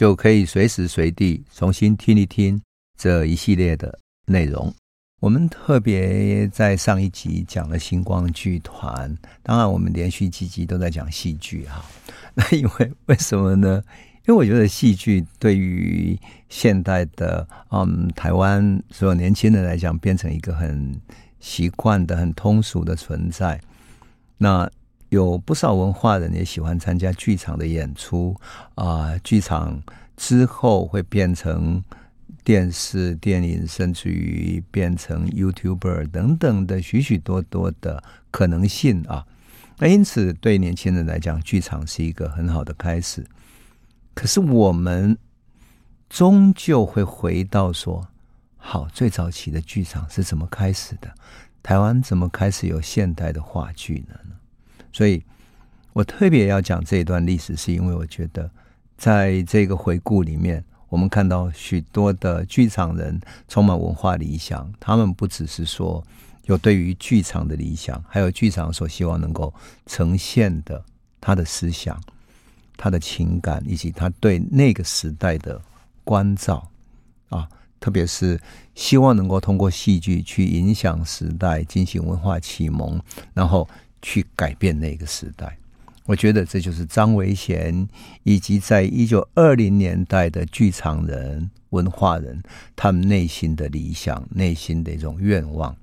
就可以随时随地重新听一听这一系列的内容。我们特别在上一集讲了星光剧团，当然我们连续几集都在讲戏剧哈。那因为为什么呢？因为我觉得戏剧对于现代的嗯台湾所有年轻人来讲，变成一个很习惯的、很通俗的存在。那有不少文化人也喜欢参加剧场的演出啊、剧场之后会变成电视、电影，甚至于变成 YouTuber 等等的许许多多的可能性啊。那因此，对年轻人来讲，剧场是一个很好的开始。可是我们终究会回到说，好，最早期的剧场是怎么开始的？台湾怎么开始有现代的话剧呢？所以我特别要讲这一段历史，是因为我觉得在这个回顾里面，我们看到许多的剧场人充满文化理想，他们不只是说有对于剧场的理想，还有剧场所希望能够呈现的他的思想。他的情感以及他对那个时代的关照啊，特别是希望能够通过戏剧去影响时代，进行文化启蒙，然后去改变那个时代。我觉得这就是张维贤以及在一九二零年代的剧场人、文化人他们内心的理想、内心的一种愿望，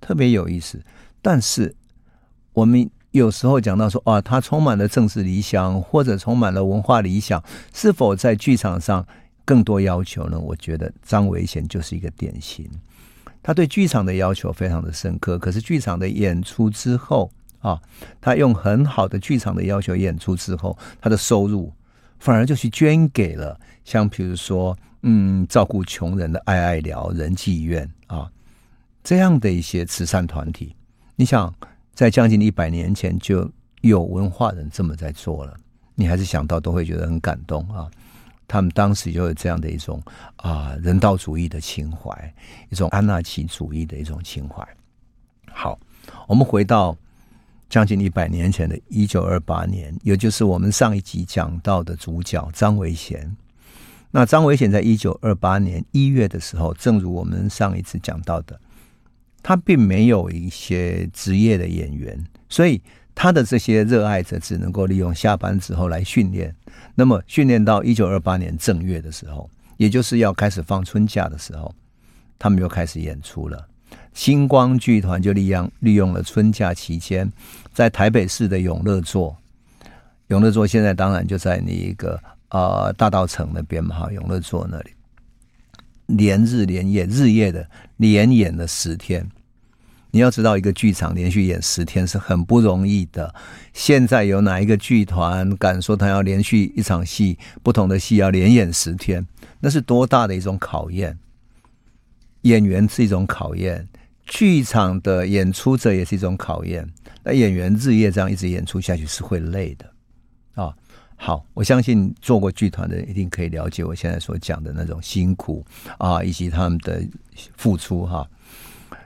特别有意思。但是我们。有时候讲到说啊，他充满了政治理想，或者充满了文化理想，是否在剧场上更多要求呢？我觉得张维贤就是一个典型，他对剧场的要求非常的深刻。可是剧场的演出之后啊，他用很好的剧场的要求演出之后，他的收入反而就去捐给了像比如说嗯，照顾穷人的爱爱疗仁济院啊这样的一些慈善团体。你想。在将近一百年前就有文化人这么在做了，你还是想到都会觉得很感动啊！他们当时就有这样的一种啊人道主义的情怀，一种安纳奇主义的一种情怀。好，我们回到将近一百年前的一九二八年，也就是我们上一集讲到的主角张维贤。那张维贤在一九二八年一月的时候，正如我们上一次讲到的。他并没有一些职业的演员，所以他的这些热爱者只能够利用下班之后来训练。那么训练到一九二八年正月的时候，也就是要开始放春假的时候，他们就开始演出了。星光剧团就利用利用了春假期间，在台北市的永乐座，永乐座现在当然就在那一个呃大道城那边嘛，哈，永乐座那里。连日连夜，日夜的连演了十天。你要知道，一个剧场连续演十天是很不容易的。现在有哪一个剧团敢说他要连续一场戏，不同的戏要连演十天？那是多大的一种考验！演员是一种考验，剧场的演出者也是一种考验。那演员日夜这样一直演出下去是会累的啊。好，我相信做过剧团的人一定可以了解我现在所讲的那种辛苦啊，以及他们的付出哈。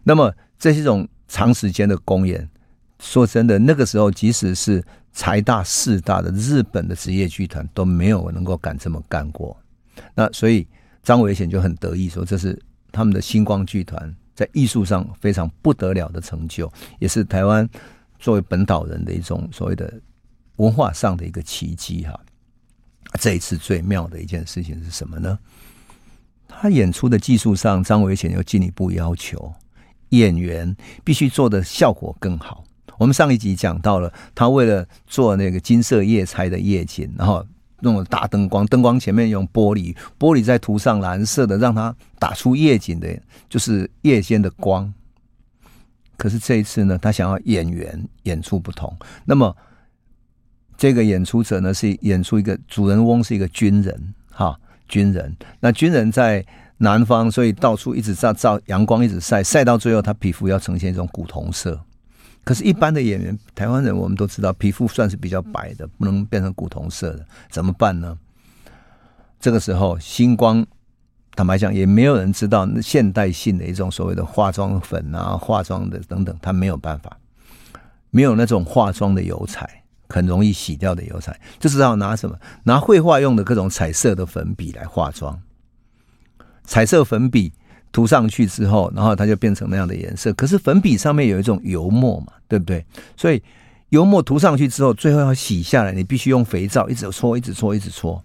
那么这是一种长时间的公演，说真的，那个时候即使是财大势大的日本的职业剧团都没有能够敢这么干过。那所以张维贤就很得意说，这是他们的星光剧团在艺术上非常不得了的成就，也是台湾作为本岛人的一种所谓的。文化上的一个奇迹哈，这一次最妙的一件事情是什么呢？他演出的技术上，张维贤又进一步要求演员必须做的效果更好。我们上一集讲到了，他为了做那个金色夜叉的夜景，然后那种大灯光，灯光前面用玻璃，玻璃再涂上蓝色的，让它打出夜景的，就是夜间的光。可是这一次呢，他想要演员演出不同，那么。这个演出者呢是演出一个主人翁是一个军人，哈，军人。那军人在南方，所以到处一直照照阳光，一直晒晒到最后，他皮肤要呈现一种古铜色。可是，一般的演员，台湾人我们都知道，皮肤算是比较白的，不能变成古铜色的，怎么办呢？这个时候，星光，坦白讲，也没有人知道现代性的一种所谓的化妆粉啊、化妆的等等，他没有办法，没有那种化妆的油彩，很容易洗掉的油彩，就知道拿什么？拿绘画用的各种彩色的粉笔来化妆。彩色粉笔涂上去之后，然后它就变成那样的颜色。可是粉笔上面有一种油墨嘛，对不对？所以油墨涂上去之后，最后要洗下来，你必须用肥皂一直搓，一直搓，一直搓。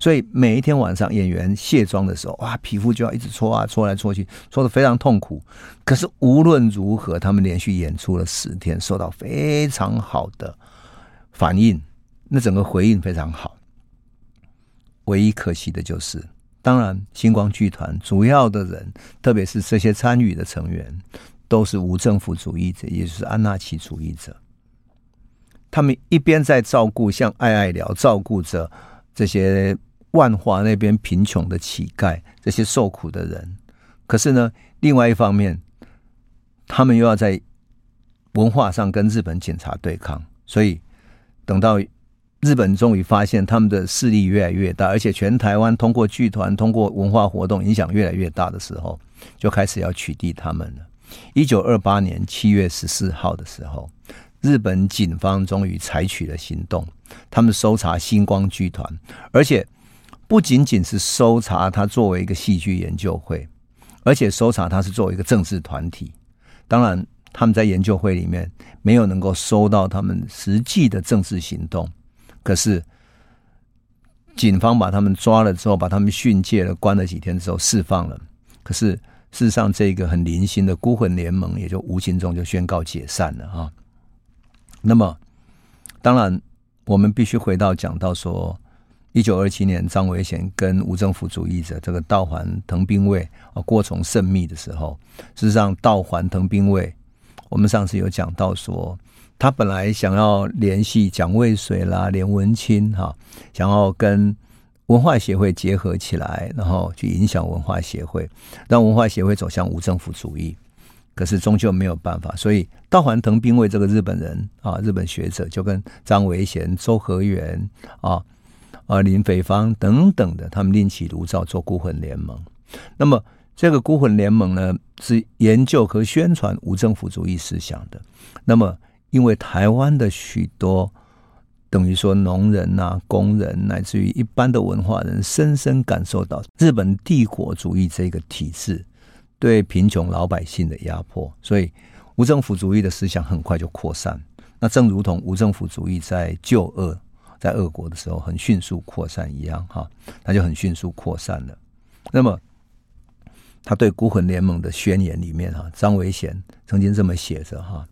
所以每一天晚上演员卸妆的时候，哇，皮肤就要一直搓啊，搓来搓去，搓的非常痛苦。可是无论如何，他们连续演出了十天，受到非常好的反应，那整个回应非常好。唯一可惜的就是。当然，星光剧团主要的人，特别是这些参与的成员，都是无政府主义者，也就是安纳奇主义者。他们一边在照顾像爱爱寮，照顾着这些万华那边贫穷的乞丐，这些受苦的人。可是呢，另外一方面，他们又要在文化上跟日本警察对抗，所以等到。日本终于发现他们的势力越来越大，而且全台湾通过剧团、通过文化活动影响越来越大的时候，就开始要取缔他们了。一九二八年七月十四号的时候，日本警方终于采取了行动，他们搜查星光剧团，而且不仅仅是搜查他作为一个戏剧研究会，而且搜查他是作为一个政治团体。当然，他们在研究会里面没有能够搜到他们实际的政治行动。可是，警方把他们抓了之后，把他们训诫了，关了几天之后释放了。可是事实上，这个很零星的孤魂联盟也就无形中就宣告解散了啊。那么，当然，我们必须回到讲到说，一九二七年张维贤跟无政府主义者这个道环藤兵卫啊过从甚密的时候，事实上道环藤兵卫，我们上次有讲到说。他本来想要联系蒋渭水啦、连文清哈，想要跟文化协会结合起来，然后去影响文化协会，让文化协会走向无政府主义。可是终究没有办法，所以道环藤兵卫这个日本人啊，日本学者就跟张维贤、周和元啊、啊林斐芳等等的，他们另起炉灶做孤魂联盟。那么这个孤魂联盟呢，是研究和宣传无政府主义思想的。那么因为台湾的许多等于说农人呐、工人，乃至于一般的文化人，深深感受到日本帝国主义这个体制对贫穷老百姓的压迫，所以无政府主义的思想很快就扩散。那正如同无政府主义在旧俄在俄国的时候很迅速扩散一样，哈，那就很迅速扩散了。那么他对孤魂联盟的宣言里面，哈，张维贤曾经这么写着，哈，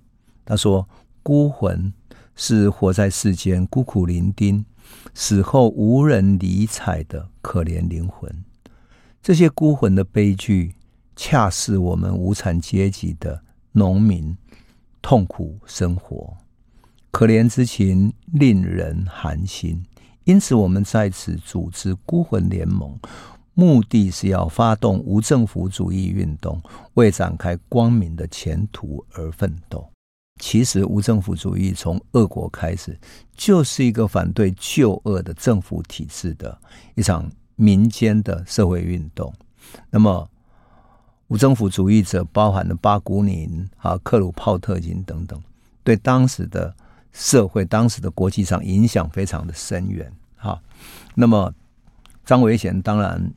他说。孤魂是活在世间孤苦伶仃、死后无人理睬的可怜灵魂。这些孤魂的悲剧，恰似我们无产阶级的农民痛苦生活，可怜之情令人寒心。因此，我们在此组织孤魂联盟，目的是要发动无政府主义运动，为展开光明的前途而奋斗。其实，无政府主义从俄国开始，就是一个反对旧俄的政府体制的一场民间的社会运动。那么，无政府主义者包含了巴古宁、啊克鲁泡特金等等，对当时的社会、当时的国际上影响非常的深远。哈，那么张维贤当然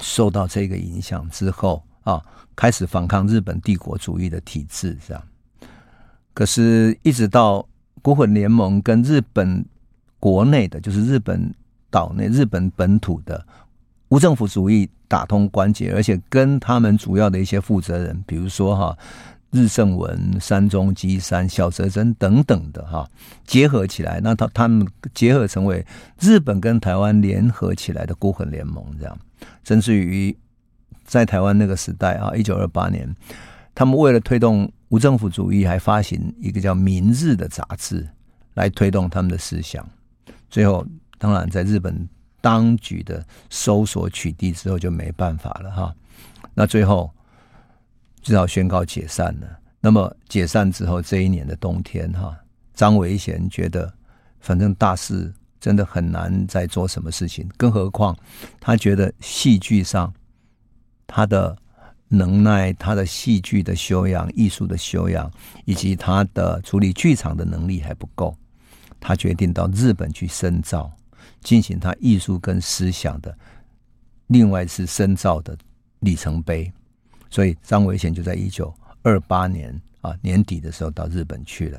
受到这个影响之后啊，开始反抗日本帝国主义的体制，这样。可是，一直到孤魂联盟跟日本国内的，就是日本岛内、日本本土的无政府主义打通关节，而且跟他们主要的一些负责人，比如说哈日盛文、山中基山、小泽征等等的哈结合起来，那他他们结合成为日本跟台湾联合起来的孤魂联盟，这样，甚至于在台湾那个时代啊，一九二八年，他们为了推动。无政府主义还发行一个叫《明日》的杂志，来推动他们的思想。最后，当然在日本当局的搜索取缔之后，就没办法了哈。那最后只好宣告解散了。那么解散之后，这一年的冬天哈，张维贤觉得反正大事真的很难再做什么事情，更何况他觉得戏剧上他的。能耐，他的戏剧的修养、艺术的修养，以及他的处理剧场的能力还不够。他决定到日本去深造，进行他艺术跟思想的另外一次深造的里程碑。所以张维贤就在一九二八年啊年底的时候到日本去了。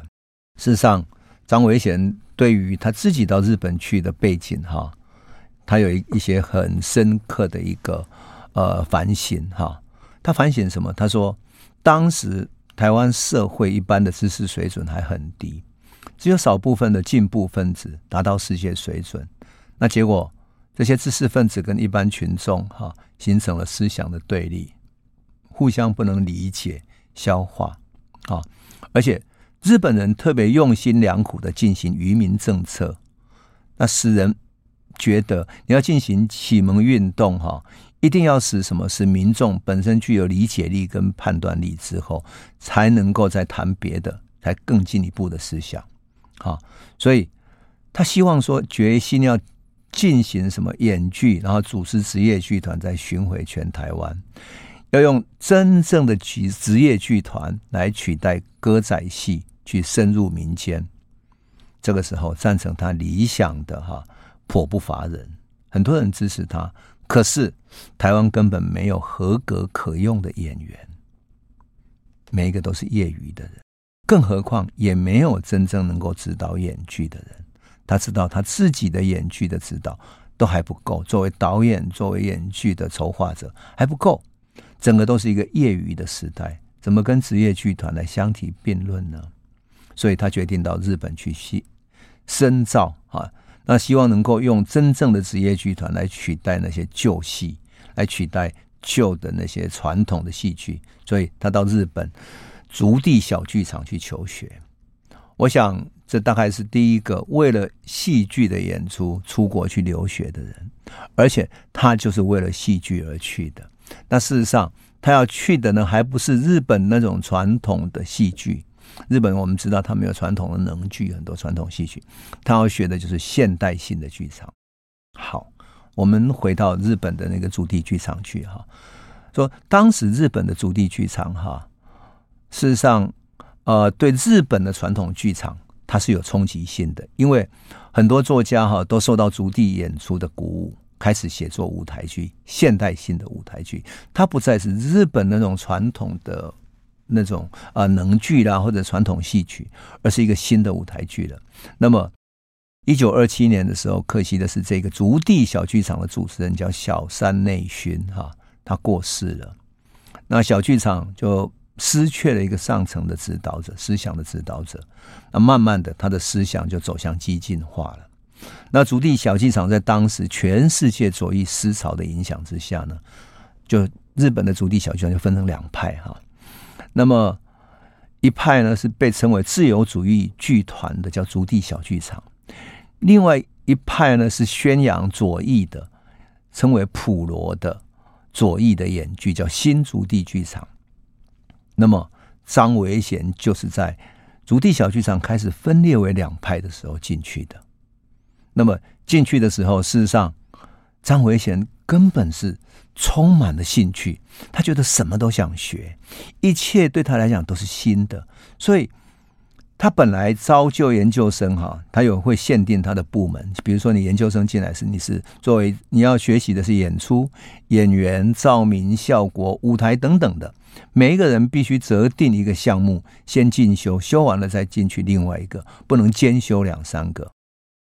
事实上，张维贤对于他自己到日本去的背景哈，他有一一些很深刻的一个呃反省哈。他反省什么？他说，当时台湾社会一般的知识水准还很低，只有少部分的进步分子达到世界水准。那结果，这些知识分子跟一般群众哈形成了思想的对立，互相不能理解、消化啊。而且日本人特别用心良苦的进行愚民政策，那使人觉得你要进行启蒙运动哈。一定要使什么？使民众本身具有理解力跟判断力之后，才能够再谈别的，才更进一步的思想。好，所以他希望说，决心要进行什么演剧，然后组织职业剧团，再巡回全台湾，要用真正的职职业剧团来取代歌仔戏，去深入民间。这个时候，赞成他理想的哈，颇不乏人，很多人支持他。可是，台湾根本没有合格可用的演员，每一个都是业余的人，更何况也没有真正能够指导演剧的人。他知道他自己的演剧的指导都还不够，作为导演、作为演剧的筹划者还不够，整个都是一个业余的时代，怎么跟职业剧团来相提并论呢？所以他决定到日本去戏深造啊。那希望能够用真正的职业剧团来取代那些旧戏，来取代旧的那些传统的戏剧，所以他到日本筑地小剧场去求学。我想这大概是第一个为了戏剧的演出出国去留学的人，而且他就是为了戏剧而去的。那事实上，他要去的呢，还不是日本那种传统的戏剧。日本我们知道，他没有传统的能剧，很多传统戏曲，他要学的就是现代性的剧场。好，我们回到日本的那个筑地剧场去哈，说当时日本的筑地剧场哈，事实上，呃，对日本的传统剧场它是有冲击性的，因为很多作家哈都受到筑地演出的鼓舞，开始写作舞台剧，现代性的舞台剧，它不再是日本那种传统的。那种啊能剧啦，或者传统戏曲，而是一个新的舞台剧了。那么，一九二七年的时候，可惜的是，这个竹地小剧场的主持人叫小山内薰哈，他过世了。那小剧场就失去了一个上层的指导者，思想的指导者。那慢慢的，他的思想就走向激进化了。那竹地小剧场在当时全世界左翼思潮的影响之下呢，就日本的竹地小剧场就分成两派哈。那么一派呢是被称为自由主义剧团的，叫竹地小剧场；另外一派呢是宣扬左翼的，称为普罗的左翼的演剧，叫新竹地剧场。那么张维贤就是在竹地小剧场开始分裂为两派的时候进去的。那么进去的时候，事实上张维贤根本是。充满了兴趣，他觉得什么都想学，一切对他来讲都是新的。所以，他本来招就研究生哈，他有会限定他的部门，比如说你研究生进来是，你是作为你要学习的是演出、演员、照明、效果、舞台等等的，每一个人必须择定一个项目先进修，修完了再进去另外一个，不能兼修两三个。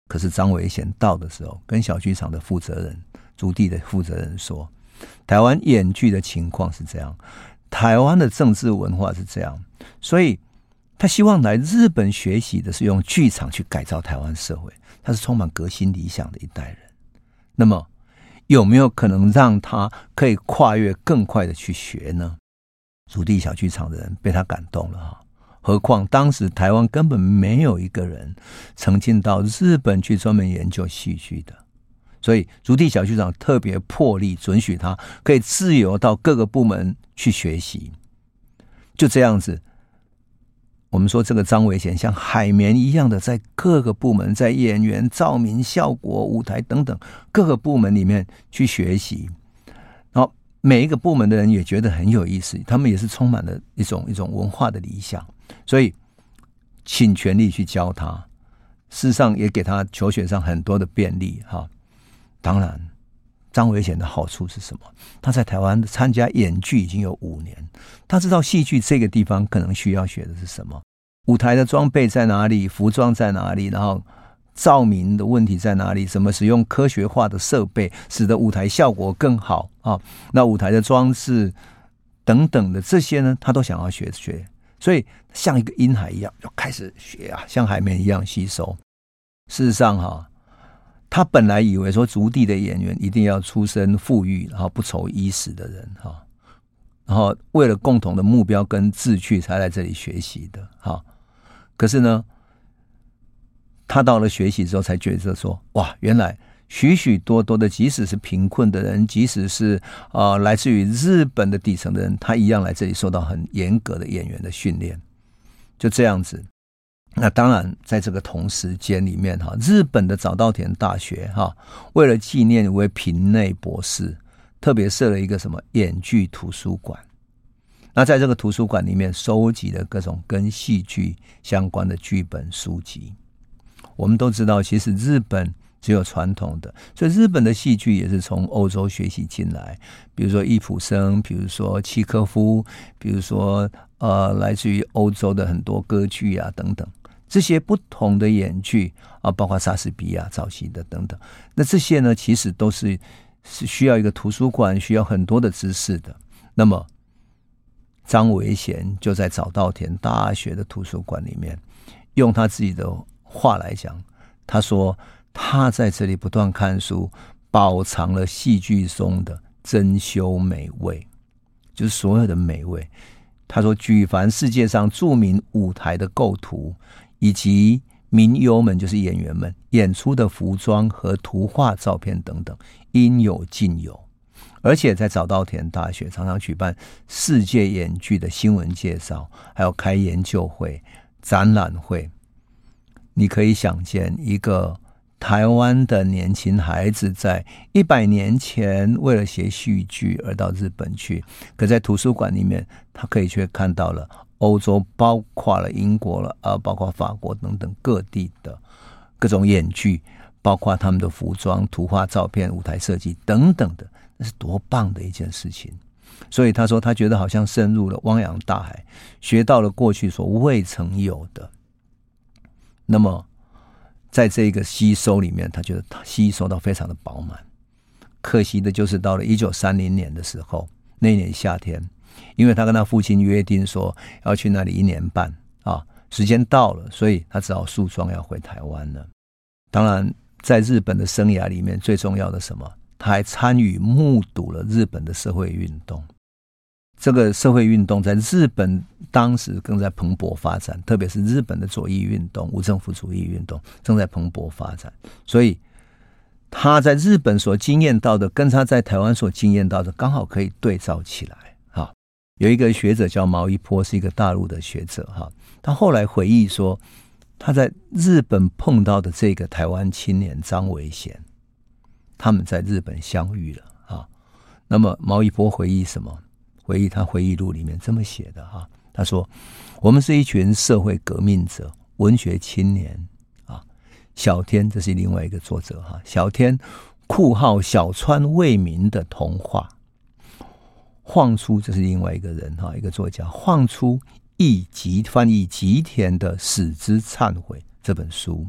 可是张维贤到的时候，跟小剧场的负责人、筑地的负责人说。台湾演剧的情况是这样，台湾的政治文化是这样，所以他希望来日本学习的是用剧场去改造台湾社会。他是充满革新理想的一代人。那么有没有可能让他可以跨越更快的去学呢？筑地小剧场的人被他感动了哈。何况当时台湾根本没有一个人曾经到日本去专门研究戏剧的，所以竹地小剧场特别破例准许他可以自由到各个部门去学习。就这样子，我们说这个张维贤像海绵一样的在各个部门，在演员、照明、效果、舞台等等各个部门里面去学习。然后每一个部门的人也觉得很有意思，他们也是充满了一种一种文化的理想，所以请全力去教他。事实上，也给他求学上很多的便利哈。当然，张伟贤的好处是什么？他在台湾参加演剧已经有五年，他知道戏剧这个地方可能需要学的是什么，舞台的装备在哪里，服装在哪里，然后。照明的问题在哪里？怎么使用科学化的设备，使得舞台效果更好啊？那舞台的装置等等的这些呢，他都想要学学，所以像一个婴孩一样，就开始学啊，像海绵一样吸收。事实上，哈，他本来以为说竹地的演员一定要出身富裕，然后不愁衣食的人哈，然后为了共同的目标跟志趣才来这里学习的哈。可是呢？他到了学习之后，才觉得说：“哇，原来许许多多的，即使是贫困的人，即使是啊、呃、来自于日本的底层的人，他一样来这里受到很严格的演员的训练。就这样子。那当然，在这个同时间里面，哈，日本的早稻田大学哈，为了纪念一位平内博士，特别设了一个什么演剧图书馆。那在这个图书馆里面，收集了各种跟戏剧相关的剧本书籍。”我们都知道，其实日本只有传统的，所以日本的戏剧也是从欧洲学习进来。比如说易卜生，比如说契科夫，比如说呃，来自于欧洲的很多歌剧啊等等，这些不同的演剧啊，包括莎士比亚早期的等等。那这些呢，其实都是是需要一个图书馆，需要很多的知识的。那么张维贤就在早稻田大学的图书馆里面，用他自己的。话来讲，他说他在这里不断看书，饱尝了戏剧中的珍馐美味，就是所有的美味。他说，举凡世界上著名舞台的构图，以及名优们，就是演员们演出的服装和图画照片等等，应有尽有。而且在早稻田大学常常举办世界演剧的新闻介绍，还有开研究会、展览会。你可以想见，一个台湾的年轻孩子在一百年前为了学戏剧而到日本去，可在图书馆里面，他可以却看到了欧洲，包括了英国了，啊，包括法国等等各地的各种演剧，包括他们的服装、图画、照片、舞台设计等等的，那是多棒的一件事情！所以他说，他觉得好像深入了汪洋大海，学到了过去所未曾有的。那么，在这个吸收里面，他觉得他吸收到非常的饱满。可惜的就是到了一九三零年的时候，那年夏天，因为他跟他父亲约定说要去那里一年半啊，时间到了，所以他只好诉状要回台湾了。当然，在日本的生涯里面，最重要的什么？他还参与目睹了日本的社会运动。这个社会运动在日本当时正在蓬勃发展，特别是日本的左翼运动、无政府主义运动正在蓬勃发展，所以他在日本所经验到的，跟他在台湾所经验到的，刚好可以对照起来。哈，有一个学者叫毛一波，是一个大陆的学者。哈，他后来回忆说，他在日本碰到的这个台湾青年张维贤，他们在日本相遇了。哈，那么毛一波回忆什么？回忆他回忆录里面这么写的哈，他说：“我们是一群社会革命者、文学青年啊。”小天，这是另外一个作者哈。小天，酷号小川未明的童话。晃出，这是另外一个人哈，一个作家。晃出译吉翻译吉田的《死之忏悔》这本书，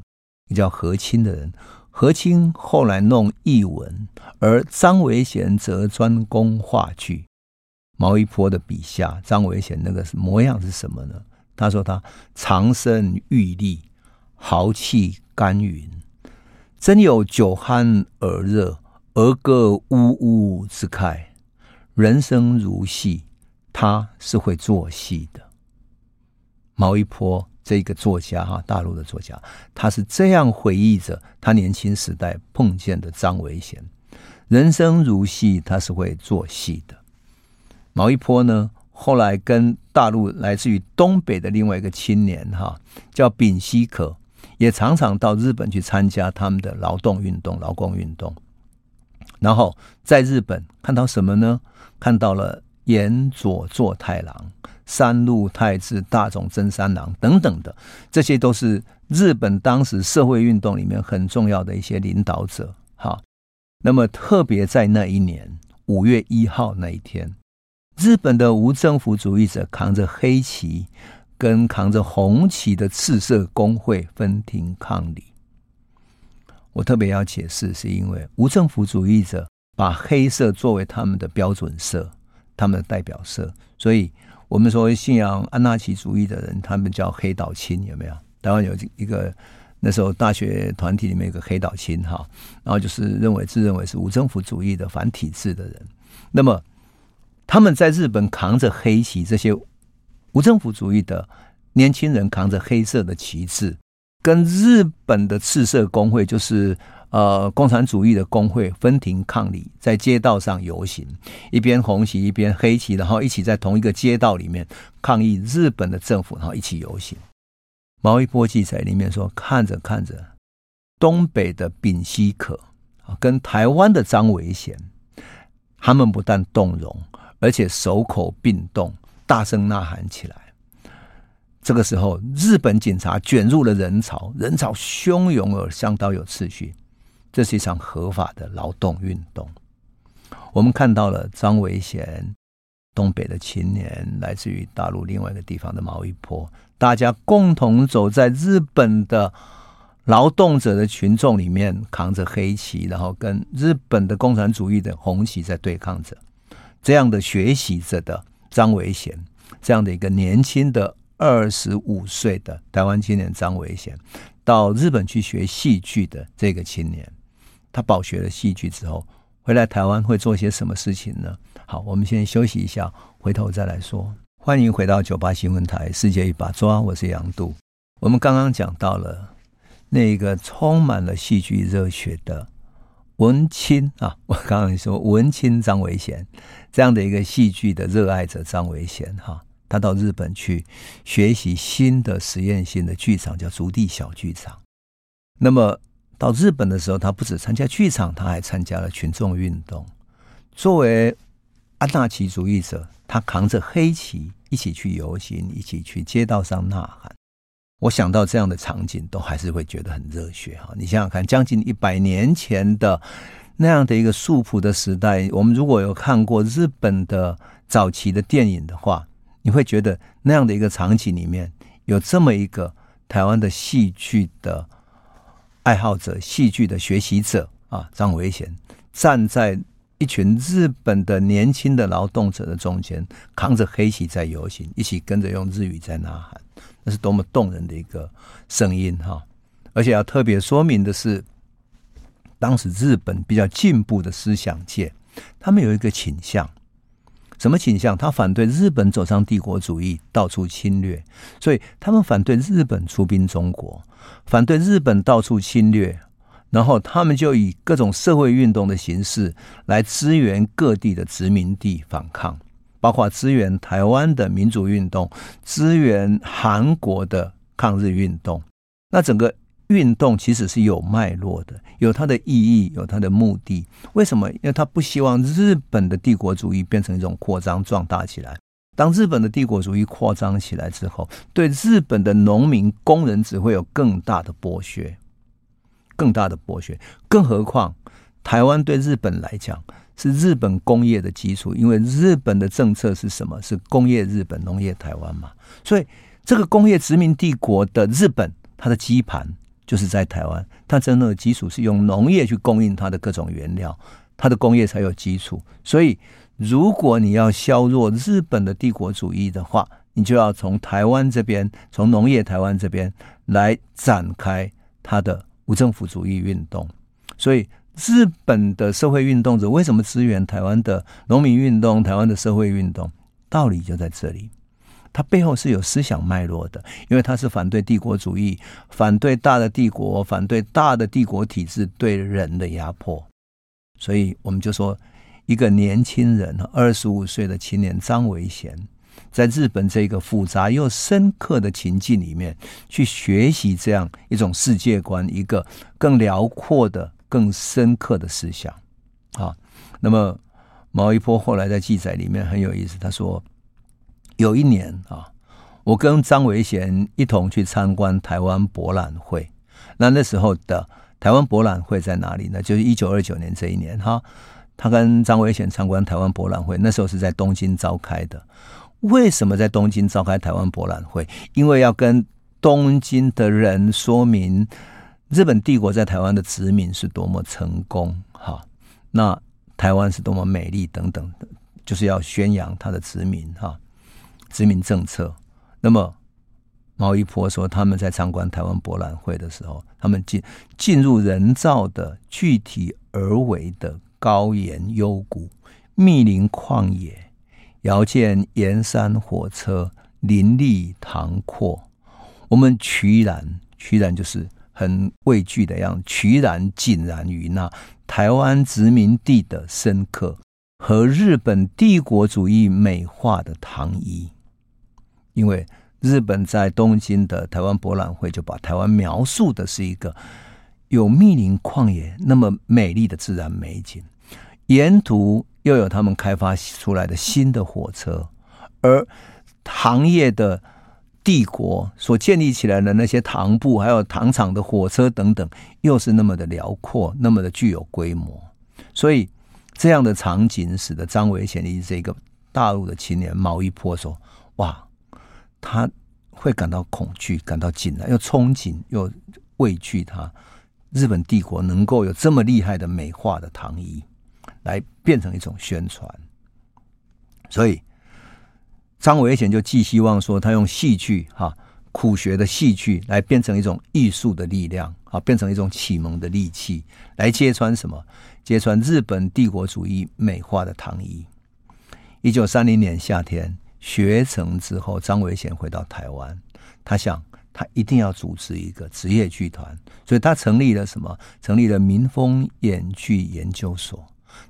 一叫何清的人，何清后来弄译文，而张维贤则专攻话剧。毛一波的笔下，张维贤那个模样是什么呢？他说他长身玉立，豪气干云，真有酒酣耳热，儿歌呜呜之慨。人生如戏，他是会做戏的。毛一波这个作家哈，大陆的作家，他是这样回忆着他年轻时代碰见的张维贤。人生如戏，他是会做戏的。毛一波呢，后来跟大陆来自于东北的另外一个青年哈，叫丙西可，也常常到日本去参加他们的劳动运动、劳工运动。然后在日本看到什么呢？看到了岩佐作太郎、三鹿泰治、大冢真三郎等等的，这些都是日本当时社会运动里面很重要的一些领导者。哈，那么特别在那一年五月一号那一天。日本的无政府主义者扛着黑旗，跟扛着红旗的赤色工会分庭抗礼。我特别要解释，是因为无政府主义者把黑色作为他们的标准色，他们的代表色，所以我们说信仰安纳奇主义的人，他们叫黑岛亲，有没有？台湾有一个那时候大学团体里面有个黑岛亲哈，然后就是认为自认为是无政府主义的反体制的人，那么。他们在日本扛着黑旗，这些无政府主义的年轻人扛着黑色的旗帜，跟日本的赤色工会，就是呃共产主义的工会分庭抗礼，在街道上游行，一边红旗一边黑旗，然后一起在同一个街道里面抗议日本的政府，然后一起游行。毛一波记载里面说，看着看着，东北的丙烯可啊，跟台湾的张维贤，他们不但动容。而且手口并动，大声呐喊起来。这个时候，日本警察卷入了人潮，人潮汹涌而相当有秩序。这是一场合法的劳动运动。我们看到了张维贤，东北的青年，来自于大陆另外一个地方的毛一波，大家共同走在日本的劳动者的群众里面，扛着黑旗，然后跟日本的共产主义的红旗在对抗着。这样的学习着的张维贤，这样的一个年轻的二十五岁的台湾青年张维贤，到日本去学戏剧的这个青年，他饱学了戏剧之后，回来台湾会做些什么事情呢？好，我们先休息一下，回头再来说。欢迎回到九八新闻台《世界一把抓》，我是杨度。我们刚刚讲到了那个充满了戏剧热血的。文青啊，我刚刚说文青张维贤这样的一个戏剧的热爱者张维贤哈，他到日本去学习新的实验性的剧场，叫竹地小剧场。那么到日本的时候，他不止参加剧场，他还参加了群众运动。作为安纳奇主义者，他扛着黑旗一起去游行，一起去街道上呐喊。我想到这样的场景，都还是会觉得很热血哈！你想想看，将近一百年前的那样的一个素朴的时代，我们如果有看过日本的早期的电影的话，你会觉得那样的一个场景里面有这么一个台湾的戏剧的爱好者、戏剧的学习者啊，张维贤站在一群日本的年轻的劳动者的中间，扛着黑旗在游行，一起跟着用日语在呐喊。是多么动人的一个声音哈！而且要特别说明的是，当时日本比较进步的思想界，他们有一个倾向，什么倾向？他反对日本走上帝国主义，到处侵略，所以他们反对日本出兵中国，反对日本到处侵略，然后他们就以各种社会运动的形式来支援各地的殖民地反抗。包括支援台湾的民主运动，支援韩国的抗日运动。那整个运动其实是有脉络的，有它的意义，有它的目的。为什么？因为他不希望日本的帝国主义变成一种扩张壮大起来。当日本的帝国主义扩张起来之后，对日本的农民工人只会有更大的剥削，更大的剥削。更何况台湾对日本来讲。是日本工业的基础，因为日本的政策是什么？是工业日本，农业台湾嘛。所以这个工业殖民帝国的日本，它的基盘就是在台湾，它真正的基础是用农业去供应它的各种原料，它的工业才有基础。所以，如果你要削弱日本的帝国主义的话，你就要从台湾这边，从农业台湾这边来展开它的无政府主义运动。所以。日本的社会运动者为什么支援台湾的农民运动、台湾的社会运动？道理就在这里。它背后是有思想脉络的，因为它是反对帝国主义，反对大的帝国，反对大的帝国体制对人的压迫。所以我们就说，一个年轻人，二十五岁的青年张维贤，在日本这个复杂又深刻的情境里面，去学习这样一种世界观，一个更辽阔的、更深刻的思想。啊，那么。毛一波后来在记载里面很有意思，他说有一年啊，我跟张维贤一同去参观台湾博览会。那那时候的台湾博览会在哪里呢？就是一九二九年这一年哈，他跟张维贤参观台湾博览会，那时候是在东京召开的。为什么在东京召开台湾博览会？因为要跟东京的人说明日本帝国在台湾的殖民是多么成功。哈，那。台湾是多么美丽等等的，就是要宣扬他的殖民哈，殖民政策。那么毛一波说，他们在参观台湾博览会的时候，他们进进入人造的具体而为的高岩幽谷、密林旷野，遥见岩山火车，林立塘阔。我们瞿然，瞿然就是很畏惧的样子，瞿然井然于那。台湾殖民地的深刻和日本帝国主义美化的糖衣，因为日本在东京的台湾博览会就把台湾描述的是一个有密林旷野那么美丽的自然美景，沿途又有他们开发出来的新的火车，而行业的。帝国所建立起来的那些糖廍，还有糖厂的火车等等，又是那么的辽阔，那么的具有规模。所以，这样的场景使得张维贤的这个大陆的青年毛一波说：“哇，他会感到恐惧，感到紧张，又憧憬，又畏惧他日本帝国能够有这么厉害的美化的糖衣，来变成一种宣传。”所以。张维贤就寄希望说，他用戏剧哈苦学的戏剧来变成一种艺术的力量啊，变成一种启蒙的利器，来揭穿什么？揭穿日本帝国主义美化的糖衣。一九三零年夏天学成之后，张维贤回到台湾，他想他一定要组织一个职业剧团，所以他成立了什么？成立了民风演剧研究所。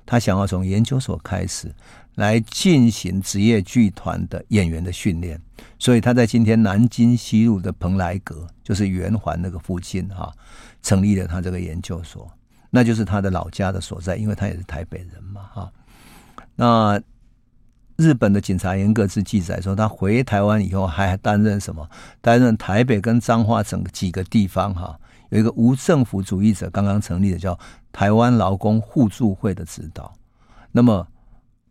他想要从研究所开始。来进行职业剧团的演员的训练，所以他在今天南京西路的蓬莱阁，就是圆环那个附近哈，成立了他这个研究所，那就是他的老家的所在，因为他也是台北人嘛哈。那日本的警察岩各自记载说，他回台湾以后还担任什么？担任台北跟彰化整个几个地方哈，有一个无政府主义者刚刚成立的叫台湾劳工互助会的指导，那么。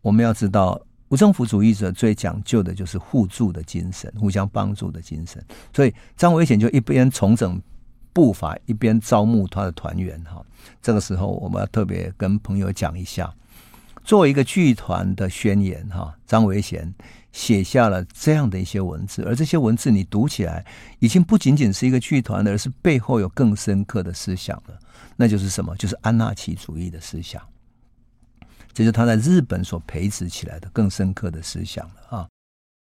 我们要知道，无政府主义者最讲究的就是互助的精神，互相帮助的精神。所以张维贤就一边重整步伐，一边招募他的团员。哈，这个时候我们要特别跟朋友讲一下，作为一个剧团的宣言。哈，张维贤写下了这样的一些文字，而这些文字你读起来，已经不仅仅是一个剧团的，而是背后有更深刻的思想了。那就是什么？就是安纳奇主义的思想。这是他在日本所培植起来的更深刻的思想了啊！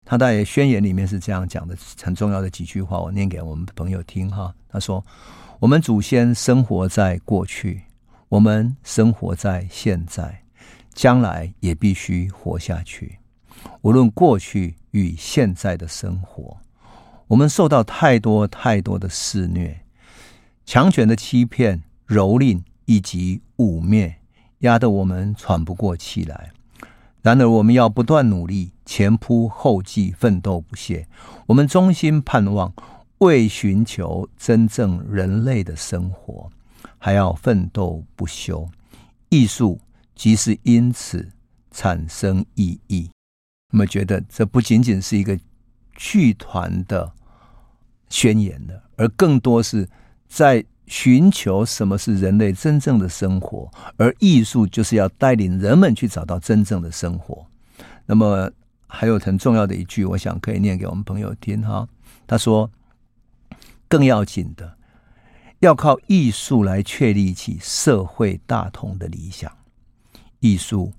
他在宣言里面是这样讲的，很重要的几句话，我念给我们朋友听哈。他说：“我们祖先生活在过去，我们生活在现在，将来也必须活下去。无论过去与现在的生活，我们受到太多太多的肆虐、强权的欺骗、蹂躏以及污蔑。”压得我们喘不过气来，然而我们要不断努力，前仆后继，奋斗不懈。我们衷心盼望，为寻求真正人类的生活，还要奋斗不休。艺术即是因此产生意义。我们觉得这不仅仅是一个剧团的宣言了，而更多是在。寻求什么是人类真正的生活，而艺术就是要带领人们去找到真正的生活。那么还有很重要的一句，我想可以念给我们朋友听哈。他说：“更要紧的，要靠艺术来确立起社会大同的理想。艺术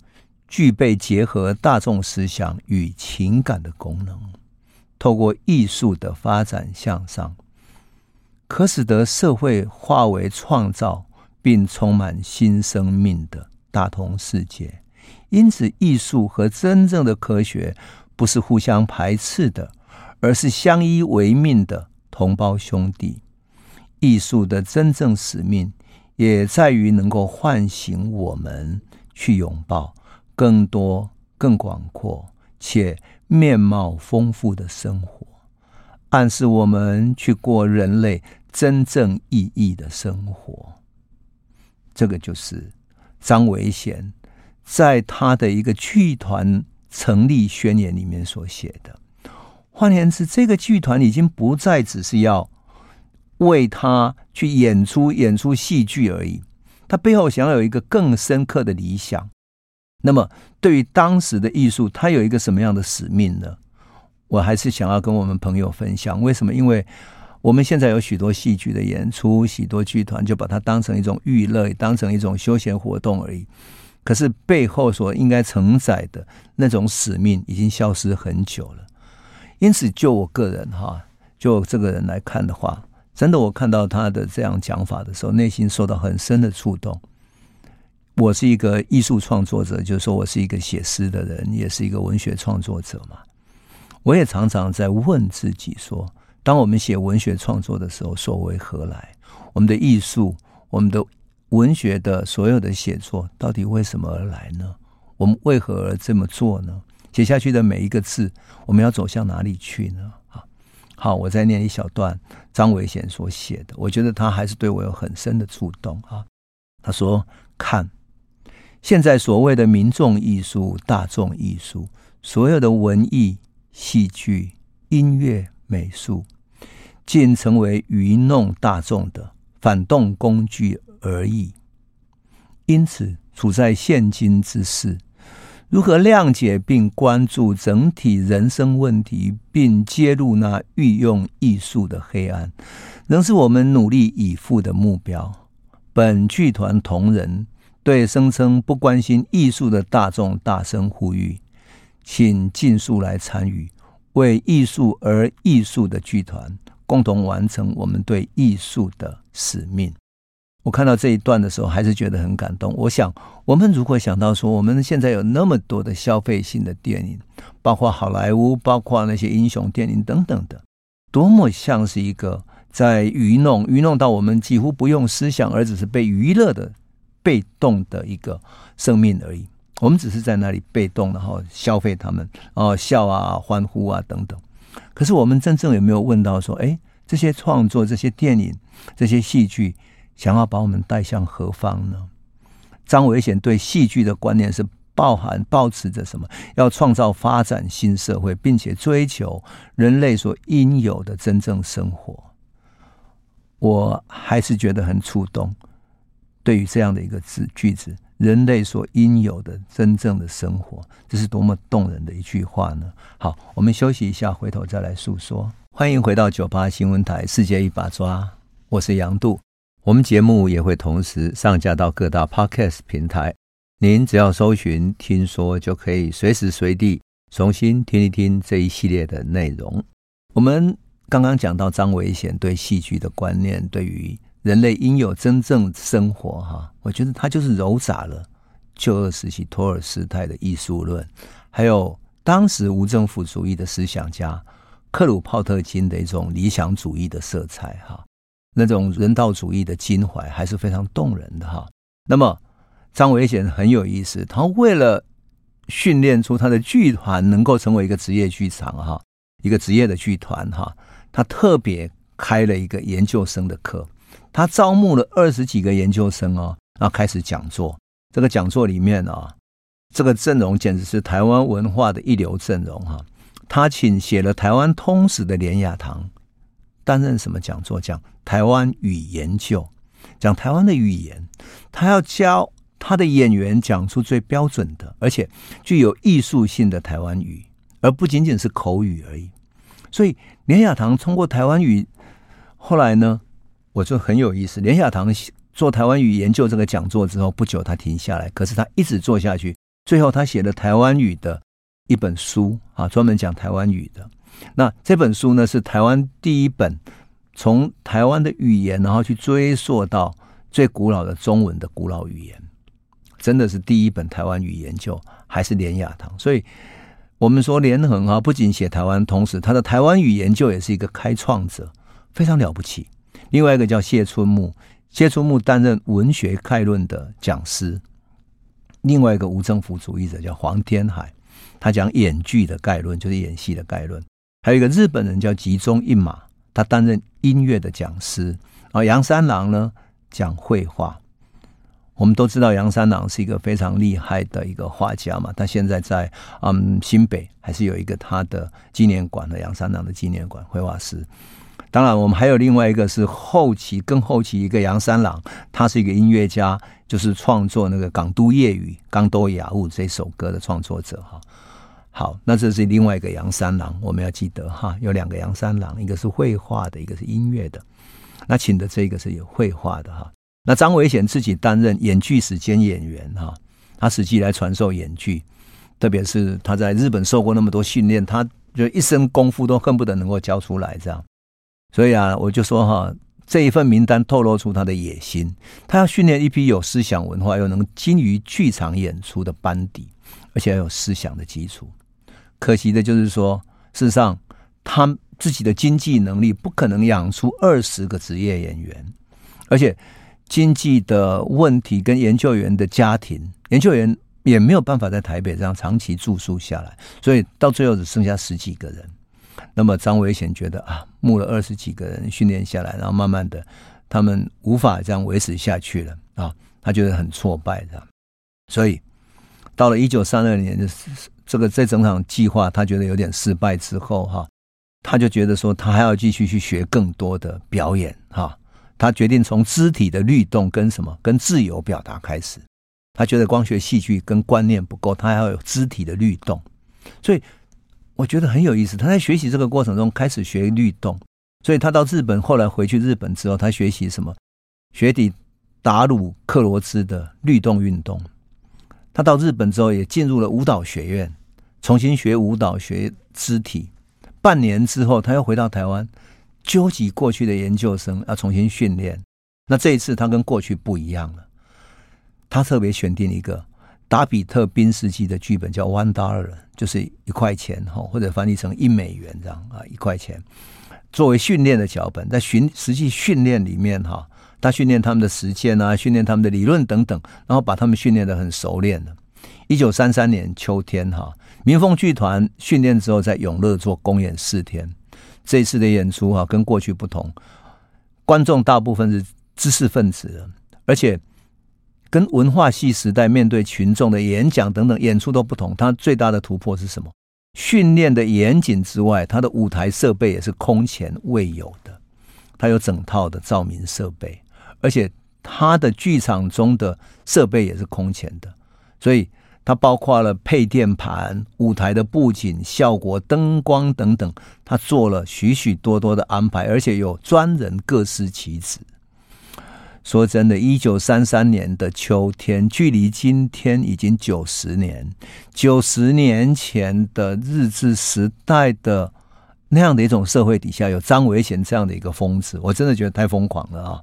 具备结合大众思想与情感的功能，透过艺术的发展向上，可使得社会化为创造并充满新生命的大同世界。因此，艺术和真正的科学不是互相排斥的，而是相依为命的同胞兄弟。艺术的真正使命，也在于能够唤醒我们去拥抱更多、更广阔且面貌丰富的生活，暗示我们去过人类真正意义的生活。这个就是张维贤。在他的一个剧团成立宣言里面所写的，换言之，这个剧团已经不再只是要为他去演出演出戏剧而已，他背后想要有一个更深刻的理想。那么，对于当时的艺术，他有一个什么样的使命呢？我还是想要跟我们朋友分享。为什么？因为我们现在有许多戏剧的演出，许多剧团就把它当成一种娱乐，当成一种休闲活动而已。可是背后所应该承载的那种使命已经消失很久了，因此就我个人哈，就这个人来看的话，真的我看到他的这样讲法的时候，内心受到很深的触动。我是一个艺术创作者，就是说我是一个写诗的人，也是一个文学创作者嘛。我也常常在问自己说，当我们写文学创作的时候，所为何来？我们的艺术，我们的。文学的所有的写作到底为什么而来呢？我们为何而这么做呢？写下去的每一个字，我们要走向哪里去呢？啊，好，我再念一小段张维贤所写的，我觉得他还是对我有很深的触动啊。他说：“看，现在所谓的民众艺术、大众艺术，所有的文艺、戏剧、音乐、美术，竟成为愚弄大众的反动工具。”而已。因此，处在现今之世，如何谅解并关注整体人生问题，并揭露那欲用艺术的黑暗，仍是我们努力以赴的目标。本剧团同仁对声称不关心艺术的大众大声呼吁，请尽速来参与，为艺术而艺术的剧团，共同完成我们对艺术的使命。我看到这一段的时候，还是觉得很感动。我想，我们如果想到说，我们现在有那么多的消费性的电影，包括好莱坞，包括那些英雄电影等等的，多么像是一个在愚弄、愚弄到我们几乎不用思想，而只是被娱乐的被动的一个生命而已。我们只是在那里被动，然后消费他们，哦，笑啊，欢呼啊，等等。可是我们真正有没有问到说，哎，这些创作、这些电影、这些戏剧？想要把我们带向何方呢？张伟贤对戏剧的观念是包含、抱持着什么？要创造、发展新社会，并且追求人类所应有的真正生活。我还是觉得很触动。对于这样的一个字句子，“人类所应有的真正的生活”，这是多么动人的一句话呢？好，我们休息一下，回头再来诉说。欢迎回到九八新闻台《世界一把抓》，我是杨度。我们节目也会同时上架到各大 Podcast 平台，您只要搜寻“听说”，就可以随时随地重新听一听这一系列的内容。我们刚刚讲到张维贤对戏剧的观念，对于人类应有真正生活，哈，我觉得他就是揉杂了旧二时期托尔斯泰的艺术论，还有当时无政府主义的思想家克鲁泡特金的一种理想主义的色彩，哈。那种人道主义的襟怀还是非常动人的哈。那么张维贤很有意思，他为了训练出他的剧团能够成为一个职业剧场哈，一个职业的剧团哈，他特别开了一个研究生的课，他招募了二十几个研究生哦，然后开始讲座。这个讲座里面啊，这个阵容简直是台湾文化的一流阵容哈。他请写了《台湾通史》的连雅堂。担任什么讲座？讲台湾语研究，讲台湾的语言。他要教他的演员讲出最标准的，而且具有艺术性的台湾语，而不仅仅是口语而已。所以连雅堂通过台湾语，后来呢，我就很有意思。连雅堂做台湾语研究这个讲座之后，不久他停下来，可是他一直做下去。最后他写了台湾语的一本书啊，专门讲台湾语的。那这本书呢，是台湾第一本从台湾的语言，然后去追溯到最古老的中文的古老语言，真的是第一本台湾语研究，还是连雅堂。所以，我们说连横啊，不仅写台湾，同时他的台湾语研究也是一个开创者，非常了不起。另外一个叫谢春木，谢春木担任文学概论的讲师。另外一个无政府主义者叫黄天海，他讲演剧的概论，就是演戏的概论。还有一个日本人叫吉中一马，他担任音乐的讲师。啊，杨三郎呢讲绘画。我们都知道杨三郎是一个非常厉害的一个画家嘛，他现在在嗯新北还是有一个他的纪念馆的杨三郎的纪念馆，绘画师。当然，我们还有另外一个是后期更后期一个杨三郎，他是一个音乐家，就是创作那个《港都夜雨》《港都雅物》这首歌的创作者哈。好，那这是另外一个杨三郎，我们要记得哈，有两个杨三郎，一个是绘画的，一个是音乐的。那请的这个是有绘画的哈。那张维贤自己担任演剧史兼演员哈，他实际来传授演剧，特别是他在日本受过那么多训练，他就一身功夫都恨不得能够教出来这样。所以啊，我就说哈，这一份名单透露出他的野心，他要训练一批有思想文化又能精于剧场演出的班底，而且要有思想的基础。可惜的就是说，事实上他自己的经济能力不可能养出二十个职业演员，而且经济的问题跟研究员的家庭，研究员也没有办法在台北这样长期住宿下来，所以到最后只剩下十几个人。那么张维贤觉得啊，募了二十几个人训练下来，然后慢慢的，他们无法这样维持下去了啊，他觉得很挫败的，所以到了一九三二年，这个这整场计划他觉得有点失败之后哈，他就觉得说他还要继续去学更多的表演哈，他决定从肢体的律动跟什么跟自由表达开始，他觉得光学戏剧跟观念不够，他还要有肢体的律动，所以。我觉得很有意思。他在学习这个过程中开始学律动，所以他到日本，后来回去日本之后，他学习什么？学习达鲁克罗兹的律动运动。他到日本之后，也进入了舞蹈学院，重新学舞蹈、学肢体。半年之后，他又回到台湾，纠集过去的研究生要重新训练。那这一次，他跟过去不一样了。他特别选定一个。达比特·宾斯基的剧本叫《One Dollar》，就是一块钱哈，或者翻译成一美元这样啊，一块钱作为训练的脚本，在训实际训练里面哈，他训练他们的实践啊，训练他们的理论等等，然后把他们训练得很熟练了。一九三三年秋天哈，民丰剧团训练之后，在永乐做公演四天。这一次的演出哈，跟过去不同，观众大部分是知识分子，而且。跟文化系时代面对群众的演讲等等演出都不同，它最大的突破是什么？训练的严谨之外，它的舞台设备也是空前未有的。它有整套的照明设备，而且它的剧场中的设备也是空前的。所以它包括了配电盘、舞台的布景、效果、灯光等等，它做了许许多多的安排，而且有专人各司其职。说真的，一九三三年的秋天，距离今天已经九十年。九十年前的日治时代的那样的一种社会底下，有张维贤这样的一个疯子，我真的觉得太疯狂了啊！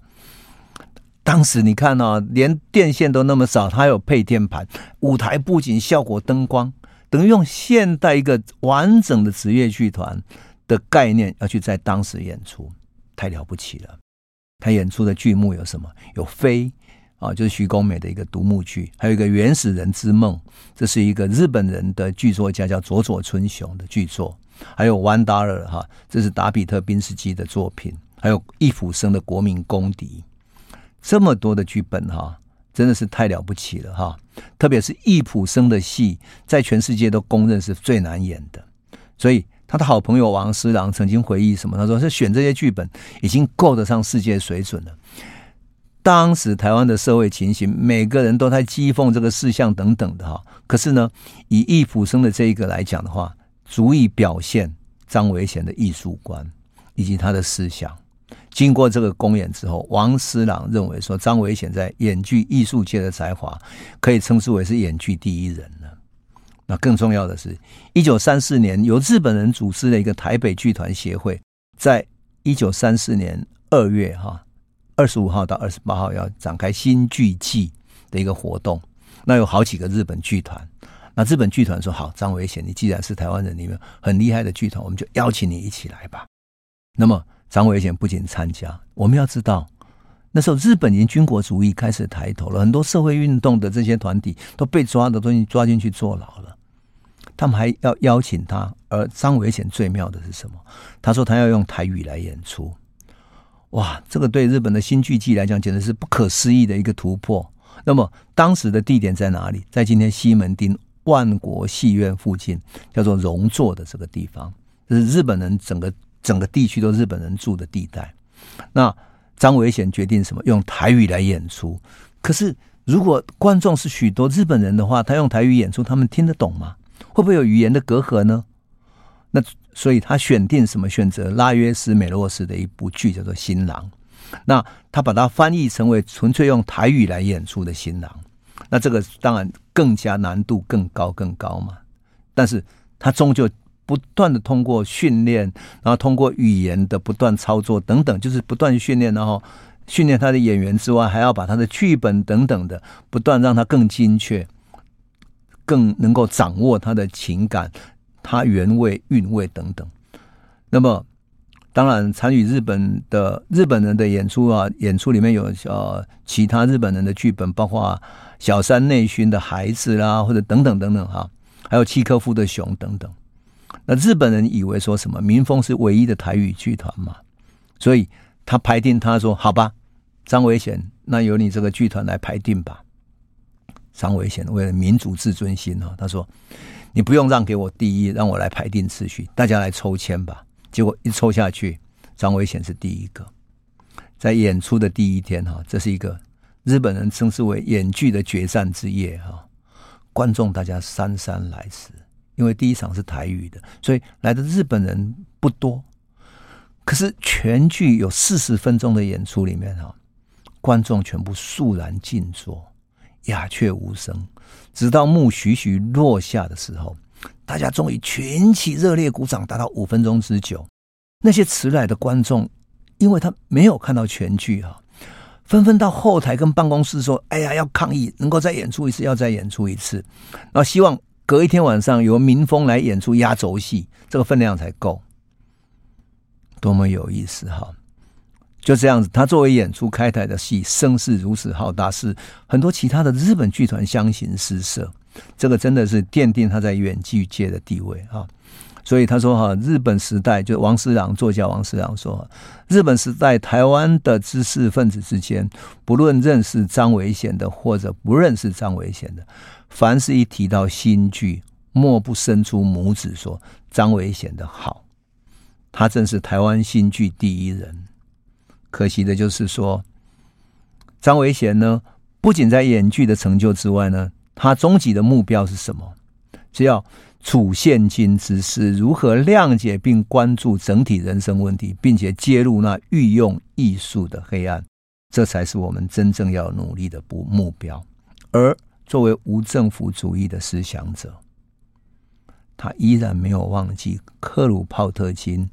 当时你看啊，连电线都那么少，他有配电盘，舞台布景、效果、灯光，等于用现代一个完整的职业剧团的概念要去在当时演出，太了不起了。他演出的剧目有什么？有《飞》啊，就是徐公美的一个独幕剧；还有一个《原始人之梦》，这是一个日本人的剧作家叫佐佐春雄的剧作；还有《One Dollar》哈，这是达比特·宾斯基的作品；还有易卜生的《国民公敌》。这么多的剧本哈，真的是太了不起了哈！特别是易卜生的戏，在全世界都公认是最难演的，所以。他的好朋友王思郎曾经回忆什么？他说：“是选这些剧本已经够得上世界水准了。当时台湾的社会情形，每个人都在讥讽这个事项等等的哈。可是呢，以易卜生的这一个来讲的话，足以表现张维贤的艺术观以及他的思想。经过这个公演之后，王思郎认为说，张维贤在演剧艺术界的才华可以称之为是演剧第一人了。那更重要的是，一九三四年由日本人组织的一个台北剧团协会，在一九三四年二月哈二十五号到二十八号要展开新剧季的一个活动。那有好几个日本剧团，那日本剧团说好，张伟贤，你既然是台湾人里面很厉害的剧团，我们就邀请你一起来吧。那么张伟贤不仅参加，我们要知道。那时候，日本已经军国主义开始抬头了，很多社会运动的这些团体都被抓的东西抓进去坐牢了。他们还要邀请他，而张伟贤最妙的是什么？他说他要用台语来演出。哇，这个对日本的新剧季来讲，简直是不可思议的一个突破。那么当时的地点在哪里？在今天西门町万国戏院附近，叫做荣座的这个地方，这是日本人整个整个地区都日本人住的地带。那张伟贤决定什么？用台语来演出。可是，如果观众是许多日本人的话，他用台语演出，他们听得懂吗？会不会有语言的隔阂呢？那所以他选定什么？选择拉约斯美洛斯的一部剧，叫做《新郎》。那他把它翻译成为纯粹用台语来演出的《新郎》。那这个当然更加难度更高更高嘛。但是他终究。不断的通过训练，然后通过语言的不断操作等等，就是不断训练，然后训练他的演员之外，还要把他的剧本等等的不断让他更精确，更能够掌握他的情感、他原味韵味等等。那么，当然参与日本的日本人的演出啊，演出里面有呃其他日本人的剧本，包括小山内勋的孩子啦，或者等等等等哈，还有契诃夫的熊等等。那日本人以为说什么民风是唯一的台语剧团嘛，所以他排定他说好吧，张维贤，那由你这个剧团来排定吧。张伟贤为了民主自尊心哈，他说你不用让给我第一，让我来排定次序，大家来抽签吧。结果一抽下去，张伟贤是第一个。在演出的第一天哈，这是一个日本人称之为演剧的决战之夜哈，观众大家姗姗来迟。因为第一场是台语的，所以来的日本人不多。可是全剧有四十分钟的演出里面哈，观众全部肃然静坐，鸦雀无声，直到幕徐徐落下的时候，大家终于群起热烈鼓掌，达到五分钟之久。那些迟来的观众，因为他没有看到全剧哈，纷纷到后台跟办公室说：“哎呀，要抗议，能够再演出一次，要再演出一次。”然后希望。隔一天晚上由民风来演出压轴戏，这个分量才够，多么有意思哈！就这样子，他作为演出开台的戏，声势如此浩大，是很多其他的日本剧团相形失色。这个真的是奠定他在远剧界的地位啊。所以他说哈，日本时代就王思郎作家王思郎说，日本时代台湾的知识分子之间，不论认识张维贤的或者不认识张维贤的。凡是一提到新剧，莫不伸出拇指说张维贤的好，他正是台湾新剧第一人。可惜的就是说，张维贤呢，不仅在演剧的成就之外呢，他终极的目标是什么？只要处现今之事，如何谅解并关注整体人生问题，并且揭露那御用艺术的黑暗，这才是我们真正要努力的不目标。而作为无政府主义的思想者，他依然没有忘记克鲁泡特金，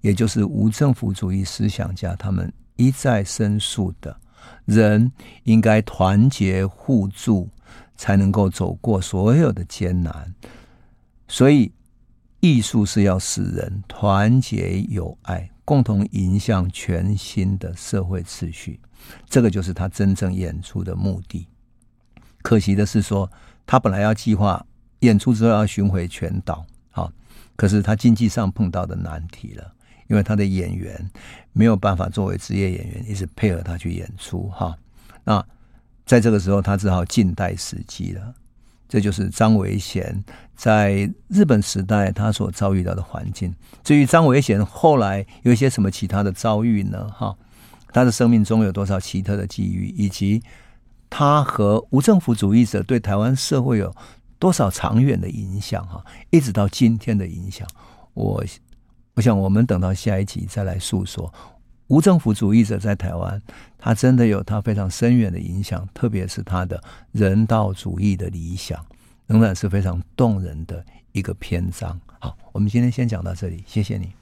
也就是无政府主义思想家，他们一再申诉的：人应该团结互助，才能够走过所有的艰难。所以，艺术是要使人团结友爱，共同迎向全新的社会秩序。这个就是他真正演出的目的。可惜的是说，他本来要计划演出之后要巡回全岛，好，可是他经济上碰到的难题了，因为他的演员没有办法作为职业演员一直配合他去演出，哈，那在这个时候他只好静待时机了。这就是张维贤在日本时代他所遭遇到的环境。至于张维贤后来有一些什么其他的遭遇呢？哈，他的生命中有多少奇特的际遇，以及。他和无政府主义者对台湾社会有多少长远的影响？哈，一直到今天的影响，我我想我们等到下一集再来诉说无政府主义者在台湾，他真的有他非常深远的影响，特别是他的人道主义的理想。仍然是非常动人的一个篇章。好，我们今天先讲到这里，谢谢你。